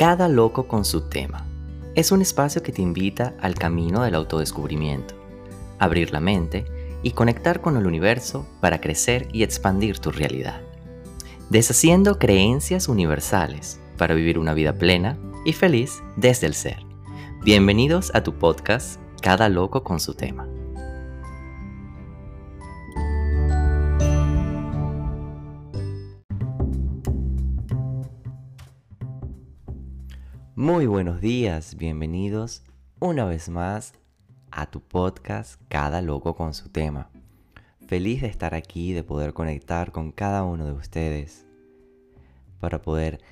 Cada loco con su tema. Es un espacio que te invita al camino del autodescubrimiento, abrir la mente y conectar con el universo para crecer y expandir tu realidad. Deshaciendo creencias universales para vivir una vida plena y feliz desde el ser. Bienvenidos a tu podcast Cada loco con su tema. Muy buenos días, bienvenidos una vez más a tu podcast Cada loco con su tema. Feliz de estar aquí, de poder conectar con cada uno de ustedes para poder,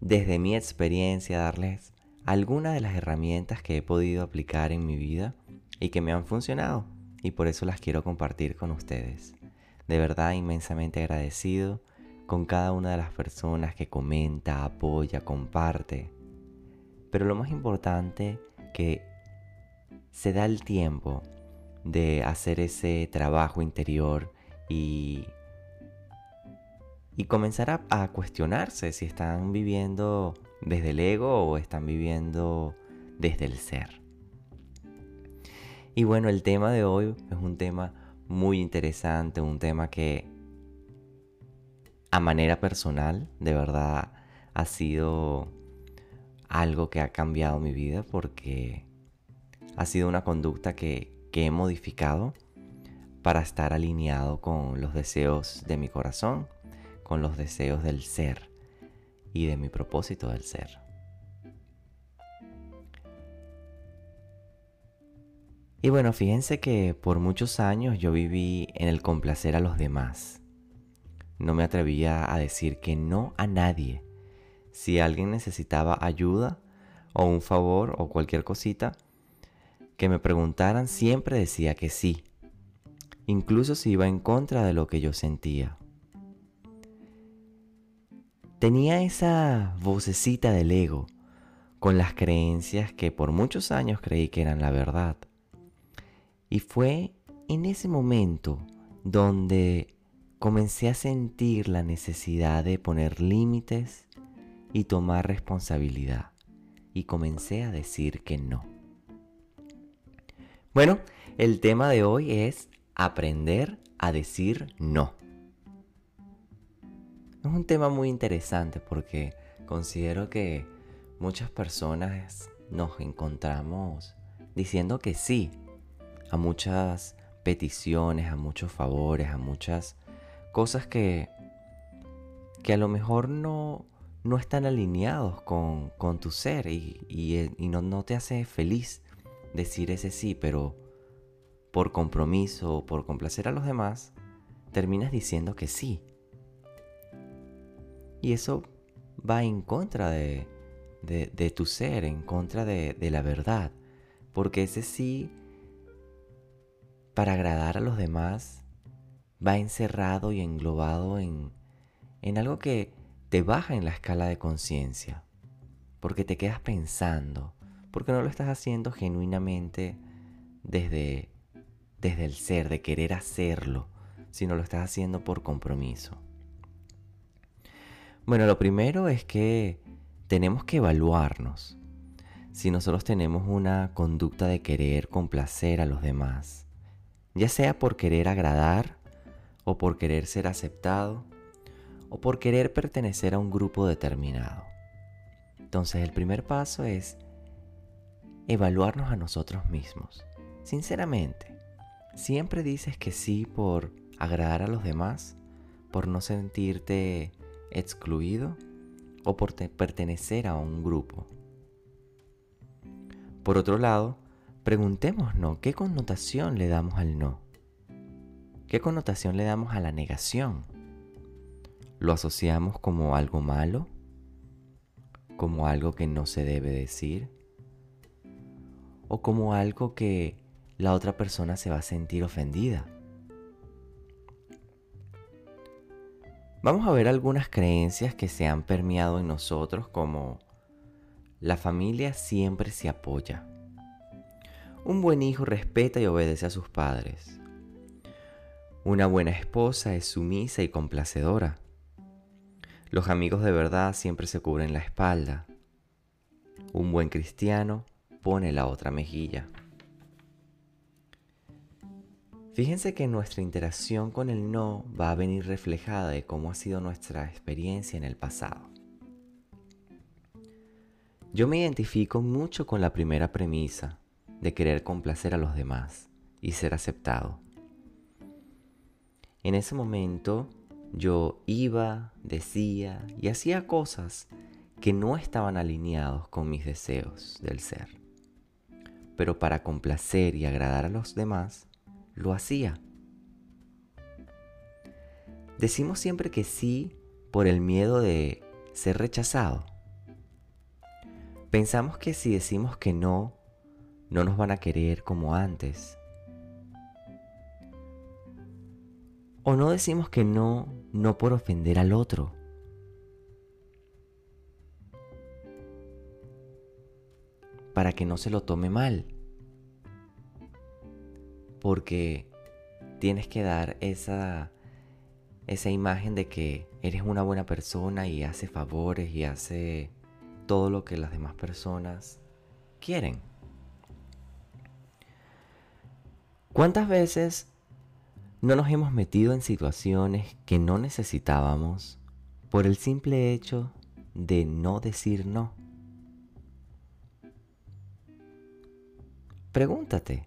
desde mi experiencia, darles algunas de las herramientas que he podido aplicar en mi vida y que me han funcionado y por eso las quiero compartir con ustedes. De verdad inmensamente agradecido con cada una de las personas que comenta, apoya, comparte. Pero lo más importante que se da el tiempo de hacer ese trabajo interior y, y comenzar a, a cuestionarse si están viviendo desde el ego o están viviendo desde el ser. Y bueno, el tema de hoy es un tema muy interesante, un tema que a manera personal, de verdad, ha sido algo que ha cambiado mi vida porque ha sido una conducta que, he modificado para estar alineado con los deseos de mi corazón, con los deseos del ser y de mi propósito del ser. Y bueno, fíjense que por muchos años yo viví en el complacer a los demás. No me atrevía a decir que no a nadie. Si alguien necesitaba ayuda o un favor o cualquier cosita que me preguntaran, siempre decía que sí, incluso si iba en contra de lo que yo sentía. Tenía esa vocecita del ego con las creencias que por muchos años creí que eran la verdad. Y fue en ese momento donde comencé a sentir la necesidad de poner límites y tomar responsabilidad. Y comencé a decir que no. Bueno, el tema de hoy es aprender a decir no. Es un tema muy interesante porque considero que muchas personas nos encontramos diciendo que sí a muchas peticiones, a muchos favores, a muchas cosas que, que a lo mejor no, no están alineados con, tu ser y, y, no, no, te hace feliz decir ese sí, pero por compromiso o por complacer a los demás, terminas diciendo que sí. Y eso va en contra de, de, tu ser, en contra de, de la verdad, porque ese sí, para agradar a los demás, va encerrado y englobado en, en algo que te baja en la escala de conciencia, porque te quedas pensando, porque no lo estás haciendo genuinamente desde, desde el ser, de querer hacerlo, sino lo estás haciendo por compromiso. Bueno, lo primero es que tenemos que evaluarnos si nosotros tenemos una conducta de querer complacer a los demás, ya sea por querer agradar o por querer ser aceptado, o por querer pertenecer a un grupo determinado. Entonces el primer paso es evaluarnos a nosotros mismos. Sinceramente, ¿siempre dices que sí por agradar a los demás? ¿Por no sentirte excluido? ¿O por pertenecer a un grupo? Por otro lado, preguntémonos qué connotación le damos al no. ¿Qué connotación le damos a la negación? ¿Lo asociamos como algo malo? ¿Como algo que no se debe decir? ¿O como algo que la otra persona se va a sentir ofendida? Vamos a ver algunas creencias que se han permeado en nosotros como la familia siempre se apoya. Un buen hijo respeta y obedece a sus padres. Una buena esposa es sumisa y complacedora. Los amigos de verdad siempre se cubren la espalda. Un buen cristiano pone la otra mejilla. Fíjense que nuestra interacción con el no va a venir reflejada de cómo ha sido nuestra experiencia en el pasado. Yo me identifico mucho con la primera premisa de querer complacer a los demás y ser aceptado. En ese momento yo iba, decía y hacía cosas que no estaban alineados con mis deseos del ser. Pero para complacer y agradar a los demás, lo hacía. Decimos siempre que sí por el miedo de ser rechazado. Pensamos que si decimos que no, no nos van a querer como antes. O no decimos que no, no por ofender al otro. Para que no se lo tome mal. Porque tienes que dar esa, esa imagen de que eres una buena persona y hace favores y hace todo lo que las demás personas quieren. ¿Cuántas veces no nos hemos metido en situaciones que no necesitábamos por el simple hecho de no decir no? Pregúntate,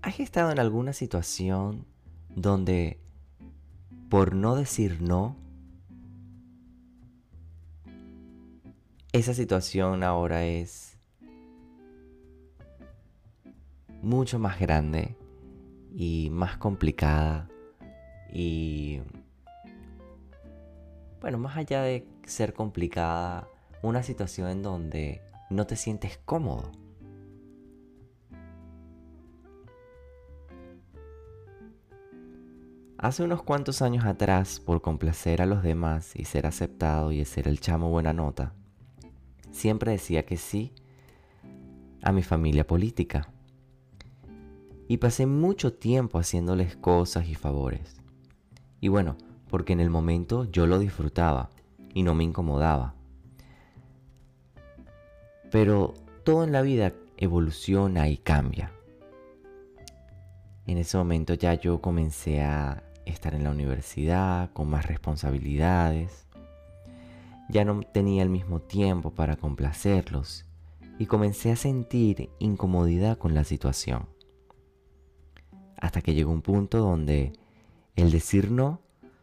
¿has estado en alguna situación donde por no decir no, esa situación ahora es mucho más grande y más complicada y bueno, más allá de ser complicada, una situación en donde no te sientes cómodo. Hace unos cuantos años atrás, por complacer a los demás y ser aceptado y ser el chamo buena nota, siempre decía que sí a mi familia política y pasé mucho tiempo haciéndoles cosas y favores. Y bueno, porque en el momento yo lo disfrutaba y no me incomodaba. Pero todo en la vida evoluciona y cambia. En ese momento ya yo comencé a estar en la universidad con más responsabilidades. Ya no tenía el mismo tiempo para complacerlos y comencé a sentir incomodidad con la situación hasta que llegó un punto donde el decir no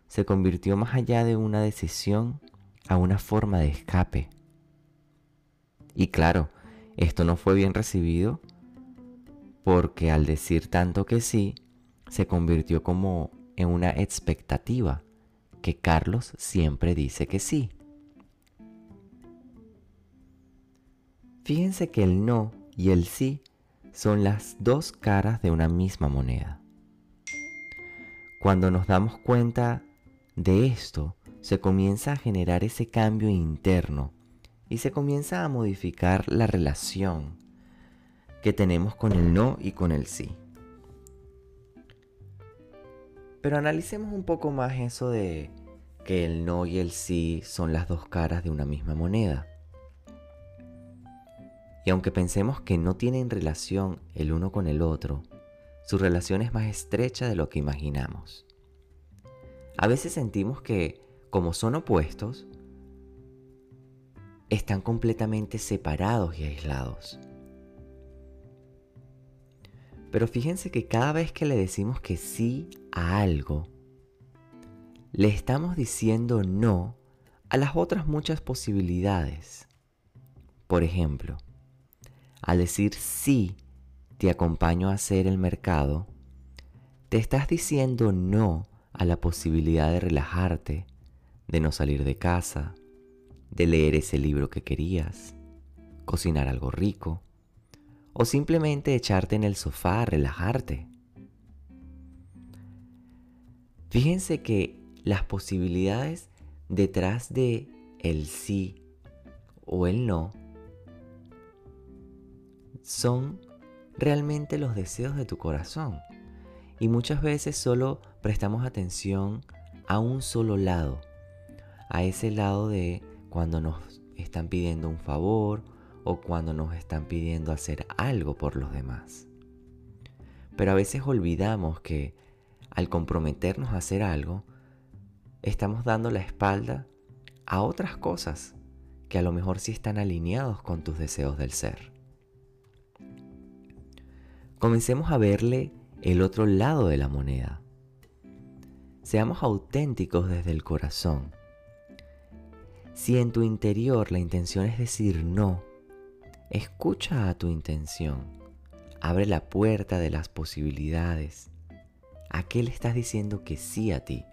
se convirtió más allá de una decisión a una forma de escape. Y claro, esto no fue bien recibido porque al decir tanto que sí, se convirtió como en una expectativa que Carlos siempre dice que sí. Fíjense que el no y el sí son las dos caras de una misma moneda. Cuando nos damos cuenta de esto, se comienza a generar ese cambio interno y se comienza a modificar la relación que tenemos con el no y con el sí. Pero analicemos un poco más eso de que el no y el sí son las dos caras de una misma moneda. Y aunque pensemos que no tienen relación el uno con el otro, su relación es más estrecha de lo que imaginamos. A veces sentimos que, como son opuestos, están completamente separados y aislados. Pero fíjense que cada vez que le decimos que sí a algo, le estamos diciendo no a las otras muchas posibilidades. Por ejemplo, al decir sí, te acompaño a hacer el mercado, te estás diciendo no a la posibilidad de relajarte, de no salir de casa, de leer ese libro que querías, cocinar algo rico o simplemente echarte en el sofá a relajarte. Fíjense que las posibilidades detrás de el sí o el no son realmente los deseos de tu corazón. Y muchas veces solo prestamos atención a un solo lado a ese lado de cuando nos están pidiendo un favor o cuando nos están pidiendo hacer algo por los demás. Pero a veces olvidamos que al comprometernos a hacer algo, estamos dando la espalda a otras cosas que a lo mejor sí están alineados con tus deseos del ser. Comencemos a verle el otro lado de la moneda. Seamos auténticos desde el corazón. Si en tu interior la intención es decir no, escucha a tu intención. Abre la puerta de las posibilidades. ¿A qué le estás diciendo que sí a ti?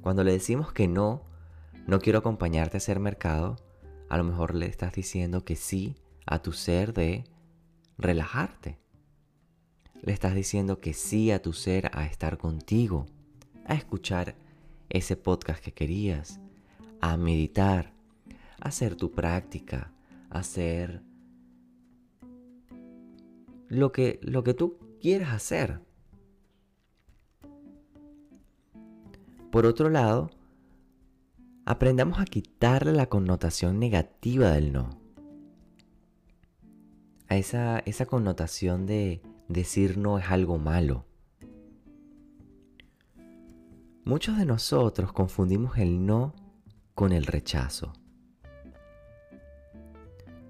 Cuando le decimos que no, no quiero acompañarte a hacer mercado, a lo mejor le estás diciendo que sí a tu ser de relajarte. Le estás diciendo que sí a tu ser a estar contigo, a escuchar ese podcast que querías, a meditar, a hacer tu práctica, a hacer lo que, lo que tú quieras hacer. Por otro lado, aprendamos a quitarle la connotación negativa del no. A esa, esa connotación de decir no es algo malo. Muchos de nosotros confundimos el no con el rechazo.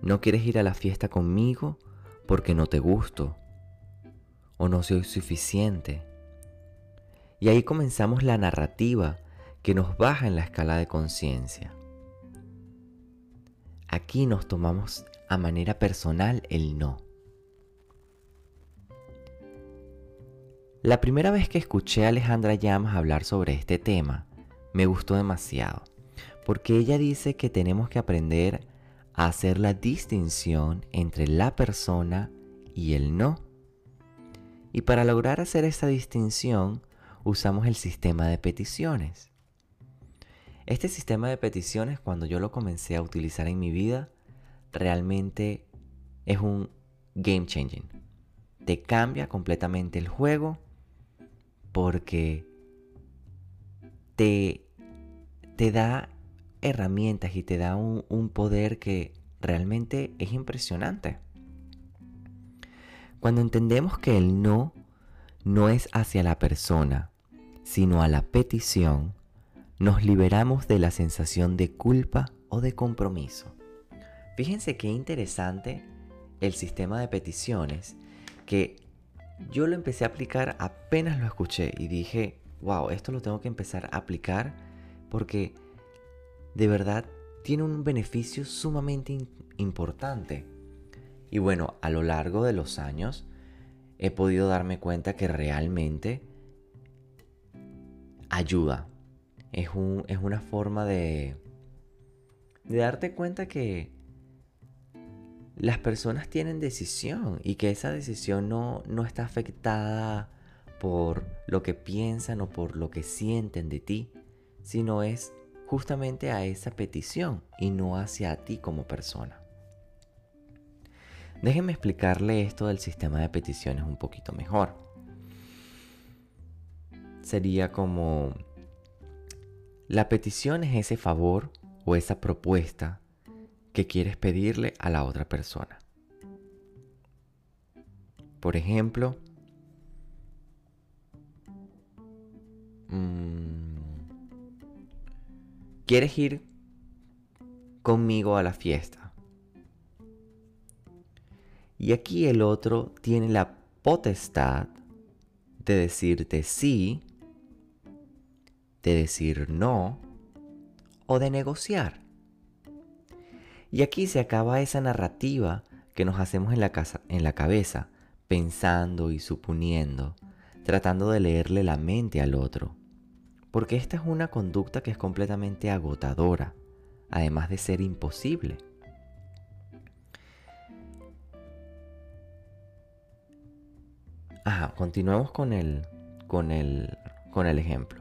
No quieres ir a la fiesta conmigo porque no te gusto o no soy suficiente y ahí comenzamos la narrativa que nos baja en la escala de conciencia. Aquí nos tomamos a manera personal el no. La primera vez que escuché a Alejandra Llamas hablar sobre este tema, me gustó demasiado, porque ella dice que tenemos que aprender a hacer la distinción entre la persona y el no. Y para lograr hacer esa distinción, usamos el sistema de peticiones. Este sistema de peticiones, cuando yo lo comencé a utilizar en mi vida, realmente es un game changing. Te cambia completamente el juego porque te, te da herramientas y te da un, un poder que realmente es impresionante. Cuando entendemos que el no no es hacia la persona, sino a la petición, nos liberamos de la sensación de culpa o de compromiso. Fíjense qué interesante el sistema de peticiones que yo lo empecé a aplicar apenas lo escuché y dije, wow, esto lo tengo que empezar a aplicar porque de verdad tiene un beneficio sumamente importante. Y bueno, a lo largo de los años he podido darme cuenta que realmente ayuda. Es, es una forma de, de darte cuenta que las personas tienen decisión y que esa decisión no, no está afectada por lo que piensan o por lo que sienten de ti, sino es justamente a esa petición y no hacia ti como persona. Déjenme explicarle esto del sistema de peticiones un poquito mejor sería como la petición es ese favor o esa propuesta que quieres pedirle a la otra persona. Por ejemplo, mm, ¿quieres ir conmigo a la fiesta? Y aquí el otro tiene la potestad de decirte sí de decir no o de negociar. Y aquí se acaba esa narrativa que nos hacemos en la, casa, en la cabeza, pensando y suponiendo, tratando de leerle la mente al otro. Porque esta es una conducta que es completamente agotadora, además de ser imposible. Ajá, continuemos con el, con el, con el ejemplo.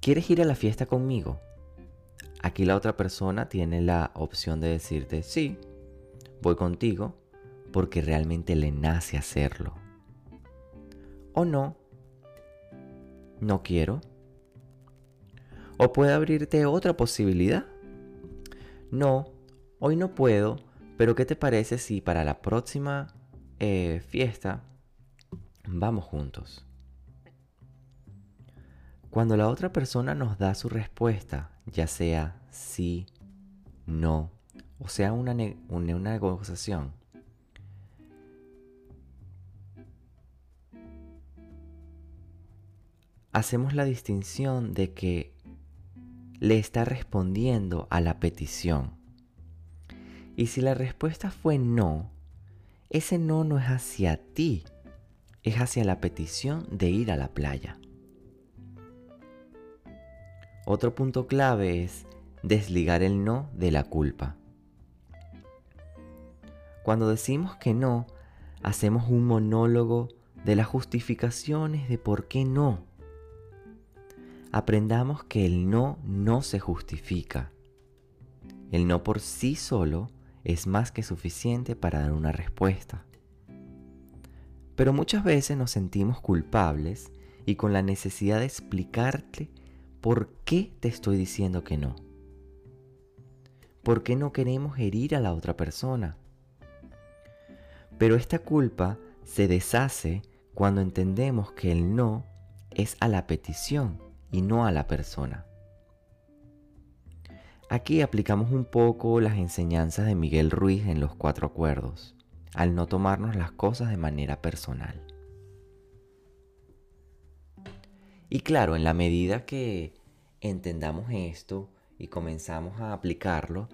¿Quieres ir a la fiesta conmigo? Aquí la otra persona tiene la opción de decirte, sí, voy contigo porque realmente le nace hacerlo. O no, no quiero. O puede abrirte otra posibilidad. No, hoy no puedo, pero ¿qué te parece si para la próxima eh, fiesta vamos juntos? Cuando la otra persona nos da su respuesta, ya sea sí, no, o sea una, una negociación, hacemos la distinción de que le está respondiendo a la petición. Y si la respuesta fue no, ese no no es hacia ti, es hacia la petición de ir a la playa. Otro punto clave es desligar el no de la culpa. Cuando decimos que no, hacemos un monólogo de las justificaciones de por qué no aprendamos que el no no se justifica. El no por sí solo es más que suficiente para dar una respuesta. Pero muchas veces nos sentimos culpables y con la necesidad de explicarte por qué te estoy diciendo que no. ¿Por qué no queremos herir a la otra persona? Pero esta culpa se deshace cuando entendemos que el no es a la petición y no a la persona. Aquí aplicamos un poco las enseñanzas de Miguel Ruiz en los cuatro acuerdos, al no tomarnos las cosas de manera personal. Y claro, en la medida que entendamos esto y comenzamos a aplicarlo,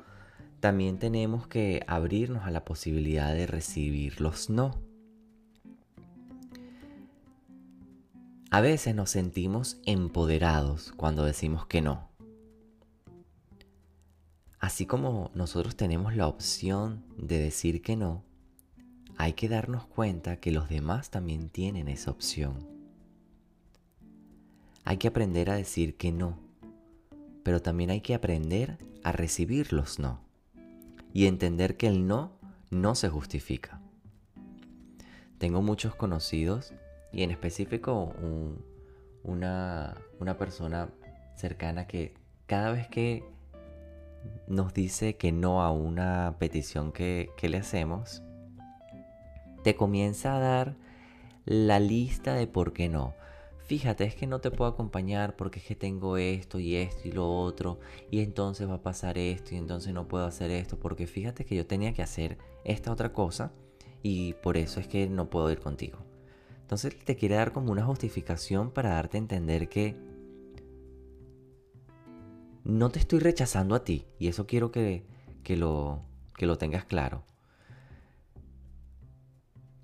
también tenemos que abrirnos a la posibilidad de recibir los no. A veces nos sentimos empoderados cuando decimos que no. Así como nosotros tenemos la opción de decir que no, hay que darnos cuenta que los demás también tienen esa opción. Hay que aprender a decir que no, pero también hay que aprender a recibir los no y entender que el no no se justifica. Tengo muchos conocidos y en específico una, persona cercana que cada vez que nos dice que no a una petición que, que le hacemos, te comienza a dar la lista de por qué no. Fíjate, es que no te puedo acompañar porque es que tengo esto y esto y lo otro, y entonces va a pasar esto y entonces no puedo hacer esto, porque fíjate que yo tenía que hacer esta otra cosa y por eso es que no puedo ir contigo. Entonces te quiere dar como una justificación para darte a entender que no te estoy rechazando a ti. Y eso quiero que, lo, que lo tengas claro.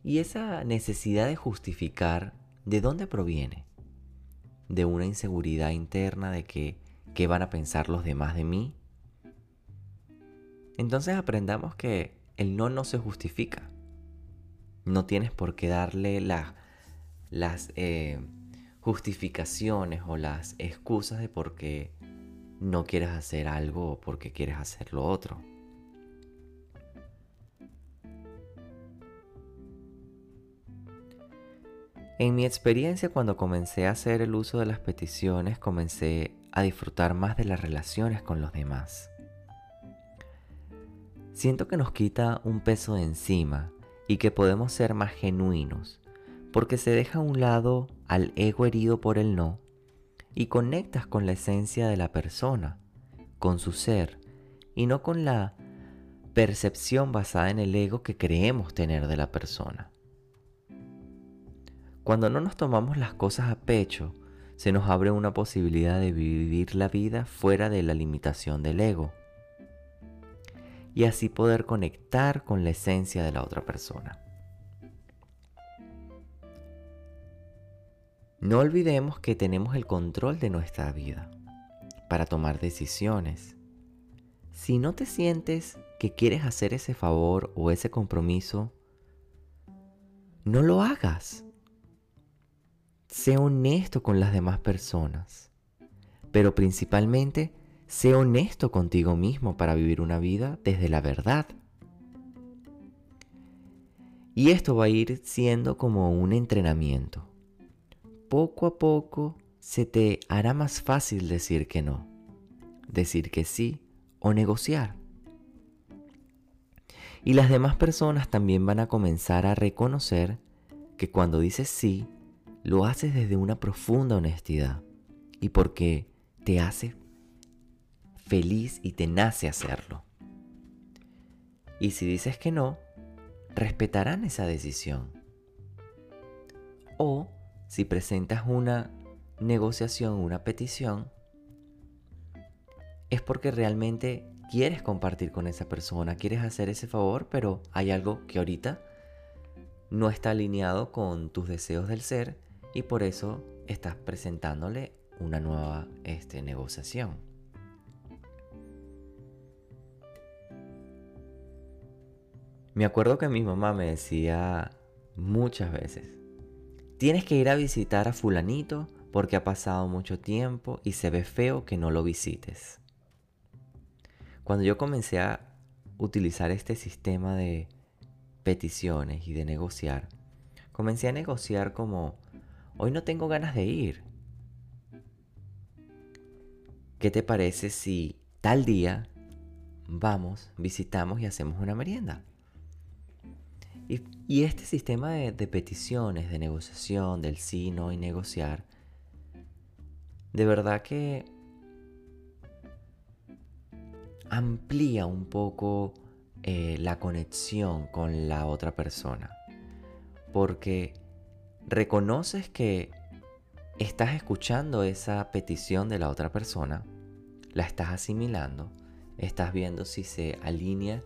Y esa necesidad de justificar, ¿de dónde proviene? De una inseguridad interna de que, ¿qué van a pensar los demás de mí? Entonces aprendamos que el no no se justifica. No tienes por qué darle la las eh, justificaciones o las excusas de por qué no quieres hacer algo o por qué quieres hacer lo otro. En mi experiencia cuando comencé a hacer el uso de las peticiones, comencé a disfrutar más de las relaciones con los demás. Siento que nos quita un peso de encima y que podemos ser más genuinos porque se deja a un lado al ego herido por el no y conectas con la esencia de la persona, con su ser, y no con la percepción basada en el ego que creemos tener de la persona. Cuando no nos tomamos las cosas a pecho, se nos abre una posibilidad de vivir la vida fuera de la limitación del ego y así poder conectar con la esencia de la otra persona. No olvidemos que tenemos el control de nuestra vida para tomar decisiones. Si no te sientes que quieres hacer ese favor o ese compromiso, no lo hagas. Sé honesto con las demás personas, pero principalmente sé honesto contigo mismo para vivir una vida desde la verdad. Y esto va a ir siendo como un entrenamiento poco a poco se te hará más fácil decir que no. decir que sí o negociar. Y las demás personas también van a comenzar a reconocer que cuando dices sí, lo haces desde una profunda honestidad y porque te hace feliz y te nace hacerlo. Y si dices que no, respetarán esa decisión. O si presentas una negociación, una petición, es porque realmente quieres compartir con esa persona, quieres hacer ese favor, pero hay algo que ahorita no está alineado con tus deseos del ser y por eso estás presentándole una nueva este, negociación. Me acuerdo que mi mamá me decía muchas veces, tienes que ir a visitar a fulanito porque ha pasado mucho tiempo y se ve feo que no lo visites. Cuando yo comencé a utilizar este sistema de peticiones y de negociar, comencé a negociar como, hoy no tengo ganas de ir. ¿Qué te parece si tal día vamos, visitamos y hacemos una merienda? Y, este sistema de, peticiones, de negociación, del sí, no y negociar, de verdad que amplía un poco eh, la conexión con la otra persona. Porque reconoces que estás escuchando esa petición de la otra persona, la estás asimilando, estás viendo si se alinea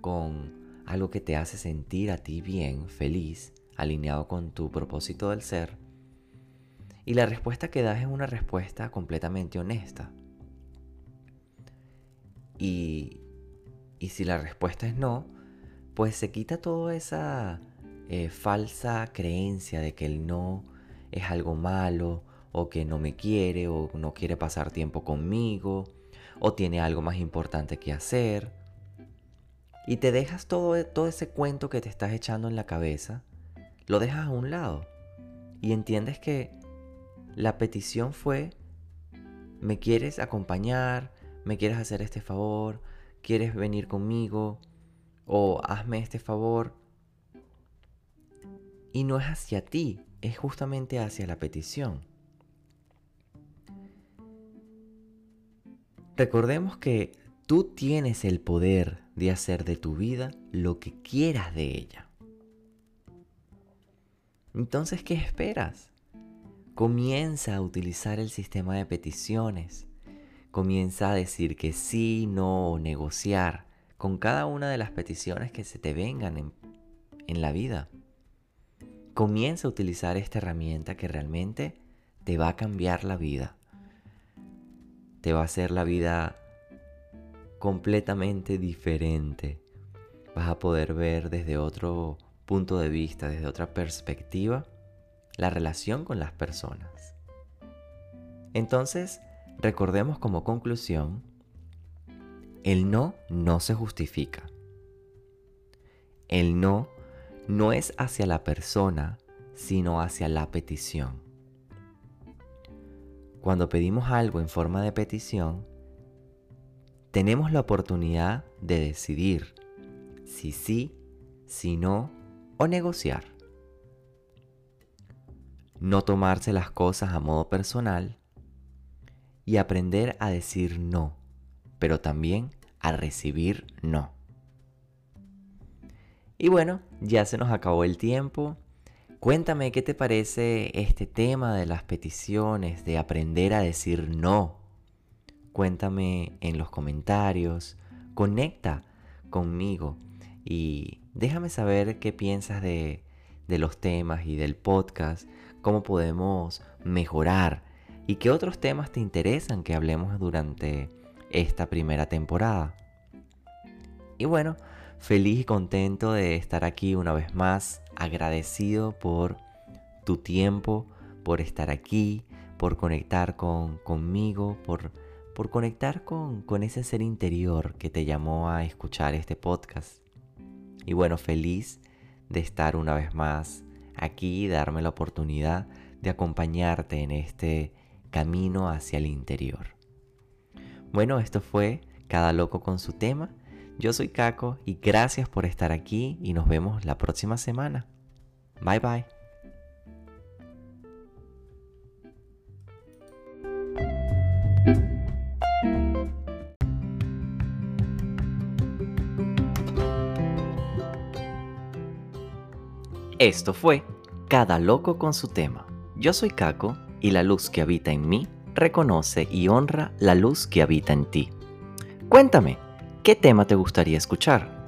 con algo que te hace sentir a ti bien, feliz, alineado con tu propósito del ser. Y la respuesta que das es una respuesta completamente honesta. Y, si la respuesta es no, pues se quita toda esa eh, falsa creencia de que el no es algo malo, o que no me quiere, o no quiere pasar tiempo conmigo, o tiene algo más importante que hacer. Y te dejas todo, todo ese cuento que te estás echando en la cabeza, lo dejas a un lado. Y entiendes que la petición fue, ¿me quieres acompañar? me quieres hacer este favor, quieres venir conmigo o hazme este favor. Y no es hacia ti, es justamente hacia la petición. Recordemos que tú tienes el poder de hacer de tu vida lo que quieras de ella. Entonces, ¿qué esperas? Comienza a utilizar el sistema de peticiones comienza a decir que sí, no, o negociar con cada una de las peticiones que se te vengan en, en la vida. Comienza a utilizar esta herramienta que realmente te va a cambiar la vida. Te va a hacer la vida completamente diferente. Vas a poder ver desde otro punto de vista, desde otra perspectiva, la relación con las personas. Entonces, Recordemos como conclusión, el no no se justifica. El no no es hacia la persona, sino hacia la petición. Cuando pedimos algo en forma de petición, tenemos la oportunidad de decidir si sí, si no o negociar. No tomarse las cosas a modo personal y aprender a decir no, pero también a recibir no. Y bueno, ya se nos acabó el tiempo. Cuéntame qué te parece este tema de las peticiones, de aprender a decir no. Cuéntame en los comentarios, conecta conmigo y déjame saber qué piensas de, de los temas y del podcast, cómo podemos mejorar y qué otros temas te interesan que hablemos durante esta primera temporada. Y bueno, feliz y contento de estar aquí una vez más, agradecido por tu tiempo, por estar aquí, por conectar con, conmigo, por, por conectar con, con ese ser interior que te llamó a escuchar este podcast. Y bueno, feliz de estar una vez más aquí, darme la oportunidad de acompañarte en este camino hacia el interior. Bueno, esto fue Cada Loco con su tema. Yo soy Caco y gracias por estar aquí y nos vemos la próxima semana. Bye bye. Esto fue Cada Loco con su tema. Yo soy Caco y la luz que habita en mí reconoce y honra la luz que habita en ti. Cuéntame, ¿qué tema te gustaría escuchar?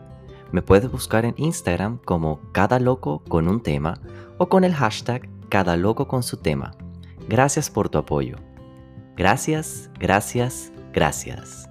Me puedes buscar en Instagram como Cada Loco con un tema o con el hashtag Cada Loco con su tema. Gracias por tu apoyo. Gracias, gracias, gracias.